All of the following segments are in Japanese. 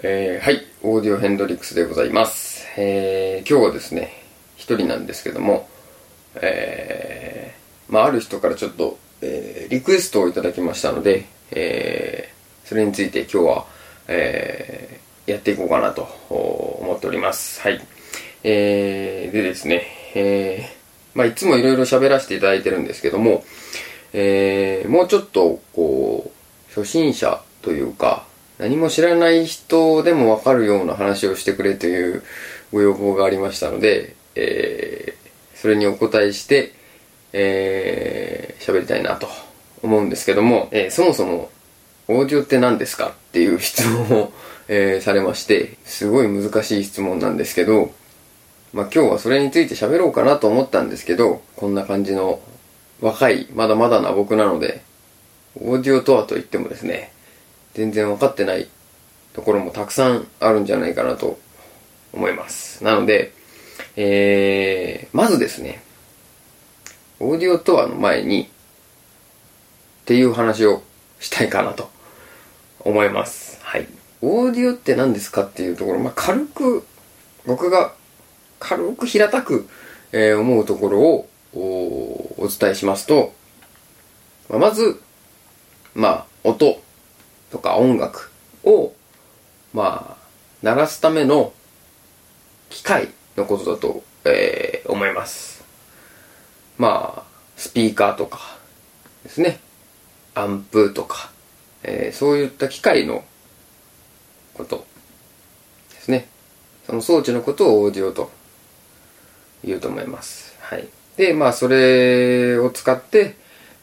えー、はい、オーディオヘンドリックスでございます。えー、今日はですね、一人なんですけども、えー、まあ、ある人からちょっと、えー、リクエストをいただきましたので、えー、それについて今日は、えー、やっていこうかなと思っております。はい。えー、でですね、えー、まあ、いつもいろいろ喋らせていただいてるんですけども、えー、もうちょっと、こう、初心者というか、何も知らない人でもわかるような話をしてくれというご要望がありましたので、えー、それにお答えして、えー、喋りたいなと思うんですけども、えー、そもそも、オーディオって何ですかっていう質問を、えー、されまして、すごい難しい質問なんですけど、まあ今日はそれについて喋ろうかなと思ったんですけど、こんな感じの若い、まだまだな僕なので、オーディオとはと言ってもですね、全然分かってないところもたくさんあるんじゃないかなと思います。なので、えー、まずですね、オーディオとはの前に、っていう話をしたいかなと思います。はい。オーディオって何ですかっていうところ、まあ、軽く、僕が軽く平たく、えー思うところをお伝えしますと、まあまず、まあ、音とか音楽を、まあ、鳴らすための機械のことだと、えー思います。まあ、スピーカーとかですね。アンプとか、えーそういった機械のことですね。その装置のことをオーディオと言うと思います。はい。で、まあ、それを使って、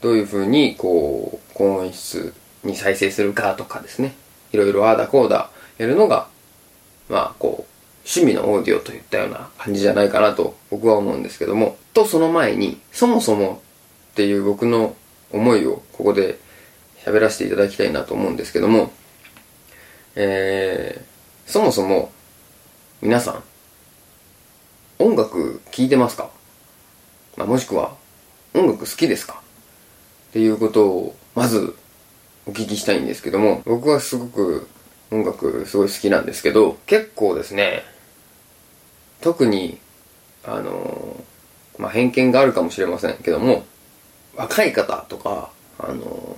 どういうふうに、こう、高音質に再生するかとかですね。いろいろああだこうだやるのが、まあ、こう、趣味のオーディオといったような感じじゃないかなと僕は思うんですけども。と、その前に、そもそもっていう僕の思いをここで喋らせていただきたいなと思うんですけども、えー、そもそも、皆さん、音楽聴いてますか、まあ、もしくは、音楽好きですか？っていうことを、まず、お聞きしたいんですけども、僕はすごく音楽すごい好きなんですけど、結構ですね、特に、あのまあ、偏見があるかもしれませんけども、若い方とか、あの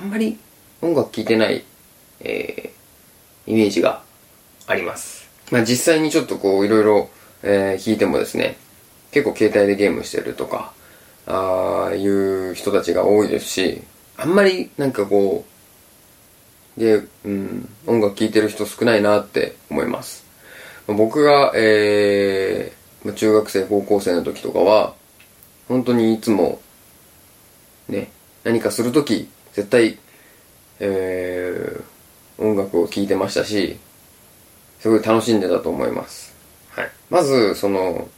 あんまり音楽聴いてない、えーイメージがあります。まあ、実際にちょっとこう、いろいろ、えー聞いてもですね、結構携帯でゲームしてるとか、ああいう人たちが多いですし、あんまりなんかこう、で、うん、音楽聴いてる人少ないなって思います。僕が、えー、中学生、高校生の時とかは、本当にいつも、ね、何かするとき、絶対、えー、音楽を聴いてましたし、すごい楽しんでたと思います。はい。まず、その、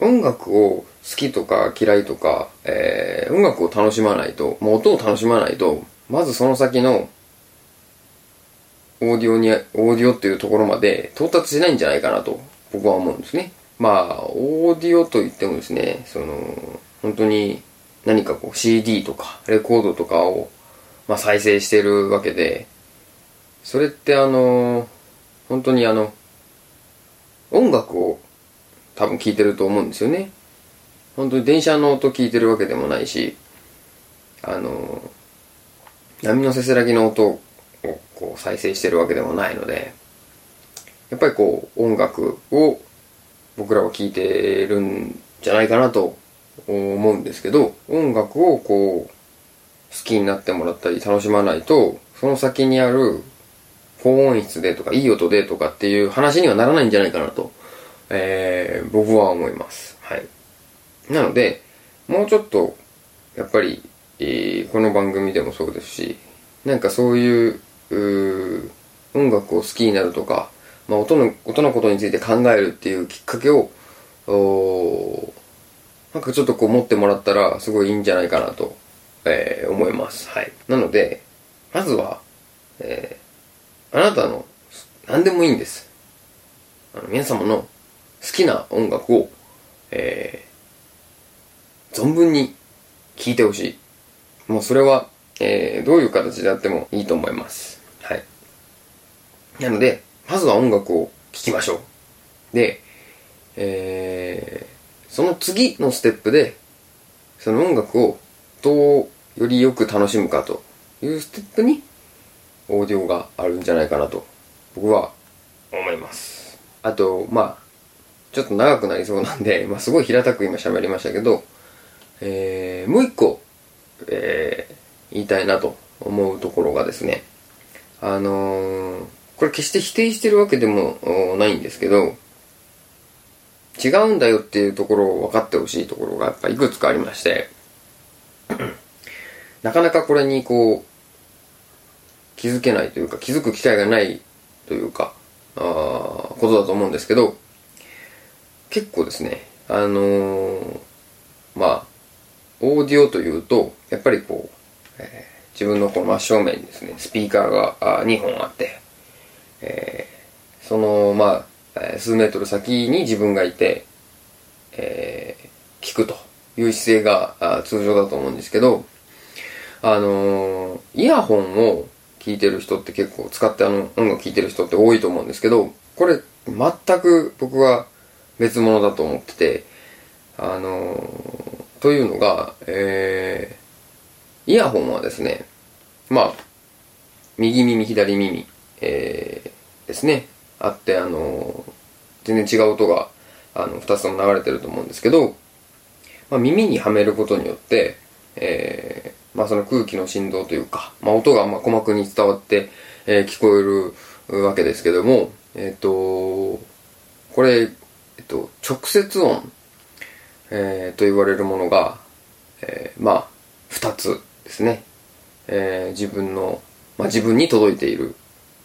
音楽を好きとか嫌いとか、えー、音楽を楽しまないと、もう音を楽しまないと、まずその先の、オーディオに、オーディオっていうところまで到達しないんじゃないかなと、僕は思うんですね。まあ、オーディオといってもですね、その、本当に何かこう CD とかレコードとかを、まあ、再生してるわけで、それってあの、本当にあの、音楽を多分聴いてると思うんですよね。本当に電車の音聞いてるわけでもないし、あの、波のせせらぎの音をこう再生してるわけでもないので、やっぱりこう音楽を僕らは聴いてるんじゃないかなと思うんですけど、音楽をこう好きになってもらったり楽しまないと、その先にある高音質でとかいい音でとかっていう話にはならないんじゃないかなと、えー、僕は思います。はい。なので、もうちょっと、やっぱり、えーこの番組でもそうですし、なんかそういう、う音楽を好きになるとか、まあ音の、音のことについて考えるっていうきっかけを、おなんかちょっとこう持ってもらったらすごいいいんじゃないかなと、えー思います。はい。なので、まずは、えーあなたの、何でもいいんです。あの皆様の好きな音楽を、えー存分に聴いてほしい。もうそれは、えーどういう形であってもいいと思います。はい。なので、まずは音楽を聴きましょう。で、えー、その次のステップで、その音楽をどうよりよく楽しむかというステップに、オーディオがあるんじゃないかなと、僕は思います。あと、まあ、ちょっと長くなりそうなんで、まあ、すごい平たく今喋りましたけど、えー、もう一個、えー、言いたいなと思うところがですね、あのー、これ決して否定してるわけでもないんですけど、違うんだよっていうところを分かってほしいところがやっぱいくつかありまして、なかなかこれにこう、気づけないというか、気づく機会がないというか、あことだと思うんですけど、結構ですね、あのー、まあ、オーディオというと、やっぱりこう、えー、自分のこの真正面にですね、スピーカーがあ2本あって、えー、その、まあ、数メートル先に自分がいて、えー、聞くという姿勢が通常だと思うんですけど、あの、イヤホンを聞いてる人って結構使ってあの音楽聴いてる人って多いと思うんですけど、これ全く僕は別物だと思ってて、あのー、というのが、えー、イヤホンはですね、まあ、右耳、左耳、えー、ですね、あって、あのー、全然違う音が、あの、二つとも流れてると思うんですけど、まあ、耳にはめることによって、えー、まあその空気の振動というか、まあ音がまあ鼓膜に伝わって、えー、聞こえるわけですけども、えっ、ー、と、これ、えっと、直接音、えー、と言われるものが、えー、まあ、二つですね。えー、自分の、まあ自分に届いているっ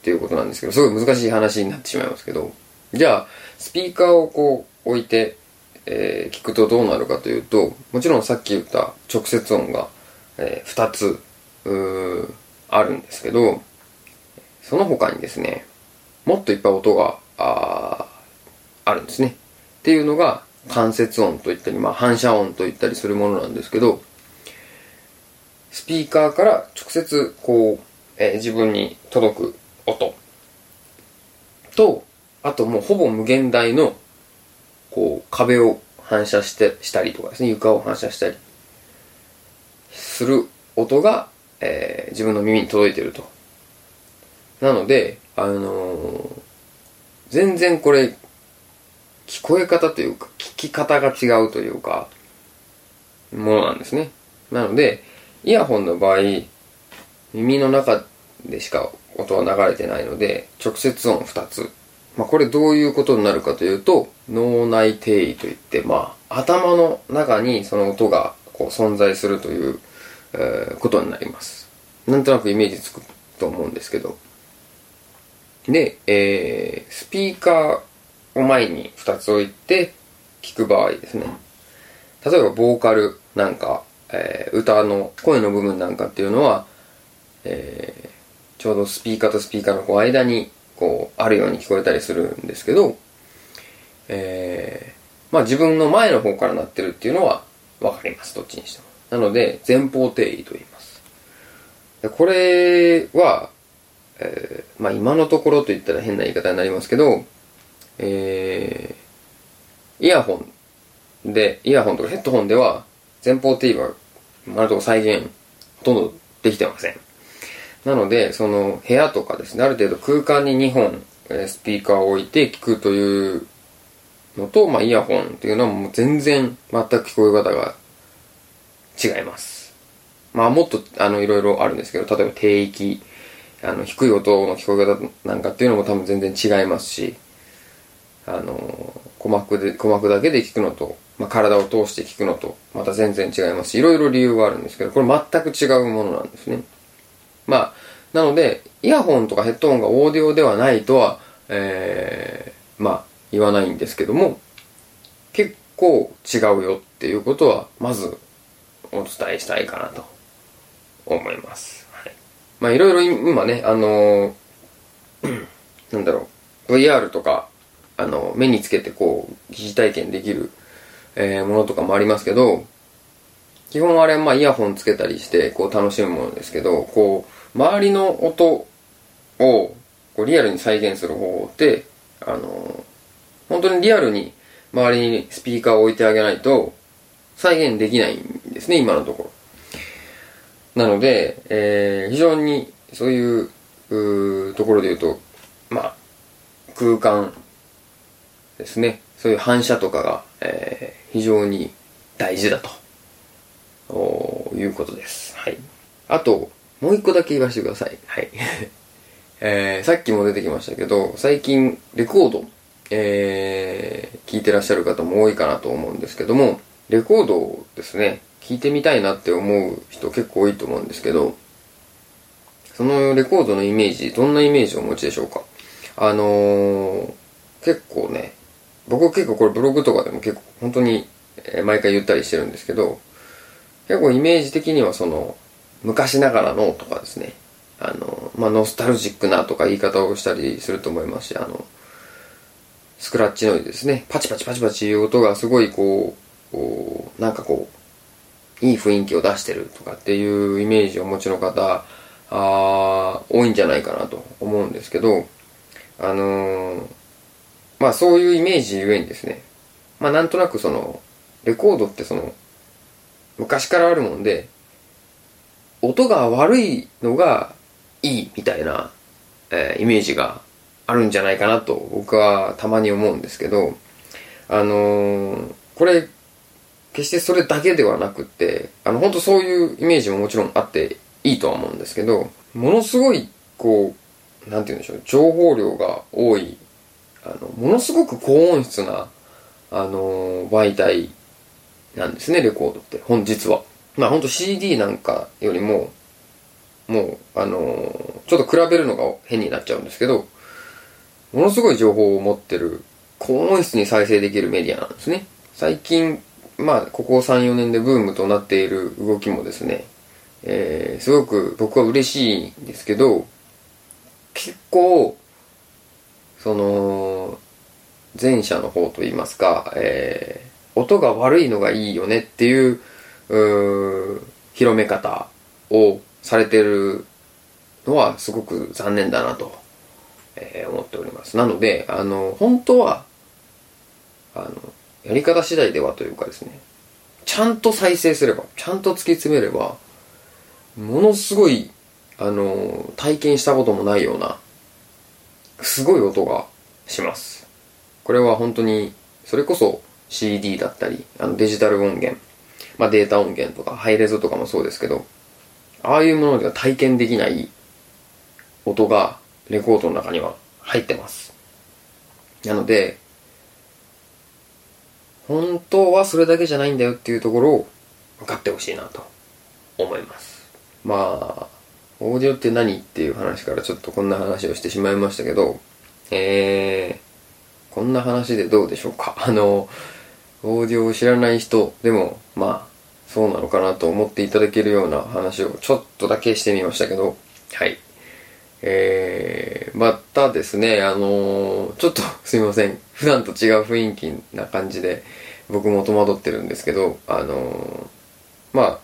ていうことなんですけど、すごい難しい話になってしまいますけど、じゃあ、スピーカーをこう置いて、えー、聞くとどうなるかというと、もちろんさっき言った直接音が、えー、2つ、あるんですけど、その他にですね、もっといっぱい音が、ああるんですね。っていうのが、間接音といったり、まあ反射音といったりするものなんですけど、スピーカーから直接こう、えー、自分に届く音と、あともうほぼ無限大のこう、壁を反射して、したりとかですね、床を反射したりする音が、えー、自分の耳に届いてると。なので、あのー、全然これ、聞こえ方というか、聞き方が違うというか、ものなんですね。なので、イヤホンの場合、耳の中でしか音は流れてないので、直接音2つまあ、これどういうことになるかというと、脳内定位といって、まあ、頭の中にその音がこう存在するという、えー、ことになります。なんとなくイメージつくと思うんですけど。で、えー、スピーカーを前に2つ置いて聞く場合ですね。例えば、ボーカルなんか、えー、歌の声の部分なんかっていうのは、えー、ちょうどスピーカーとスピーカーのこう間にこう、あるように聞こえたりするんですけど、えー、まあ自分の前の方から鳴ってるっていうのはわかります、どっちにしても。なので、前方定位と言います。でこれは、えー、まあ今のところと言ったら変な言い方になりますけど、えー、イヤホンで、イヤホンとかヘッドホンでは、前方定位は、まると再現、ほとんどできてません。なので、その部屋とかですね、ある程度空間に2本、えスピーカーを置いて聞くというのと、まあ、イヤホンっていうのはもう全然全く聞こえ方が違います。まあ、もっと、あの、いろいろあるんですけど、例えば低域、あの、低い音の聞こえ方なんかっていうのも多分全然違いますし、あの、鼓膜で、鼓膜だけで聞くのと、まあ、体を通して聞くのと、また全然違いますし、いろいろ理由があるんですけど、これ全く違うものなんですね。まあ、なので、イヤホンとかヘッドホンがオーディオではないとは、えー、まあ、言わないんですけども、結構違うよっていうことは、まずお伝えしたいかなと思います。はい。まあ、いろいろ今ね、あのー、なんだろう、VR とか、あの、目につけてこう、疑似体験できる、えー、ものとかもありますけど、基本あれ、まあ、イヤホンつけたりして、こう、楽しむものですけど、こう、周りの音を、こうリアルに再現する方法って、あの、本当にリアルに周りにスピーカーを置いてあげないと再現できないんですね、今のところ。なので、えー非常にそういううところで言うと、まあ、空間ですね。そういう反射とかが、えー非常に大事だと。おいうことです。はい。あと、もう一個だけ言わせてください。はい。えーさっきも出てきましたけど、最近、レコード、えー聞いてらっしゃる方も多いかなと思うんですけども、レコードですね、聞いてみたいなって思う人結構多いと思うんですけど、そのレコードのイメージ、どんなイメージをお持ちでしょうか？あのー結構ね、僕は結構これブログとかでも結構本当に、毎回言ったりしてるんですけど、結構イメージ的にはその、昔ながらのとかですね、あの、まあ、ノスタルジックなとか言い方をしたりすると思いますし、あの、スクラッチノイズですね、パチパチパチパチいう音がすごいこう、こうなんかこう、いい雰囲気を出してるとかっていうイメージをお持ちの方、あー多いんじゃないかなと思うんですけど、あのーまあそういうイメージゆえにですね、まあなんとなくその、レコードってその、昔からあるもんで、音が悪いのがいいみたいな、えーイメージがあるんじゃないかなと僕はたまに思うんですけど、あのーこれ、決してそれだけではなくって、あの、本当そういうイメージももちろんあっていいとは思うんですけど、ものすごい、こう、なんて言うんでしょう、情報量が多い、あの、ものすごく高音質な、あの媒体なんですね、レコードって、本日は。まあ本当 CD なんかよりも、もう、あのちょっと比べるのが変になっちゃうんですけど、ものすごい情報を持ってる、高音質に再生できるメディアなんですね。最近、まあ、ここ3、4年でブームとなっている動きもですね、えー、すごく僕は嬉しいんですけど、結構、その、前者の方といいますか、えー、音が悪いのがいいよねっていう、広め方をされてるのはすごく残念だなと、えー思っております。なので、あの、本当は、あの、やり方次第ではというかですね、ちゃんと再生すれば、ちゃんと突き詰めれば、ものすごい、あの、体験したこともないような、すごい音がします。これは本当に、それこそ CD だったり、あのデジタル音源、まあデータ音源とか、ハイレゾとかもそうですけど、ああいうものでは体験できない音がレコードの中には入ってます。なので、本当はそれだけじゃないんだよっていうところを分かってほしいなと思います。まあ、オーディオって何っていう話からちょっとこんな話をしてしまいましたけど、えー、こんな話でどうでしょうか。あの、オーディオを知らない人でも、まあ、そうなのかなと思っていただけるような話をちょっとだけしてみましたけど、はい。えー、またですね、あのーちょっと すいません。普段と違う雰囲気な感じで、僕も戸惑ってるんですけど、あのーまあ、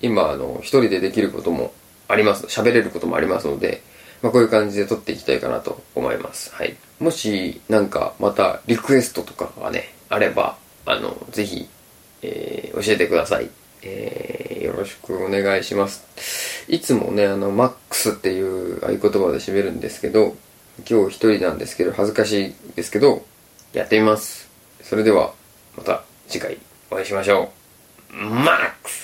今、あの、一人でできることもあります。喋れることもありますので、まあ、こういう感じで撮っていきたいかなと思います。はい。もし、なんか、また、リクエストとかがね、あれば、あの、ぜひ、えー教えてください。えーよろしくお願いします。いつもね、あの、マックスっていう合言葉で締めるんですけど、今日一人なんですけど、恥ずかしいですけど、やってみます。それでは、また次回お会いしましょう。マックス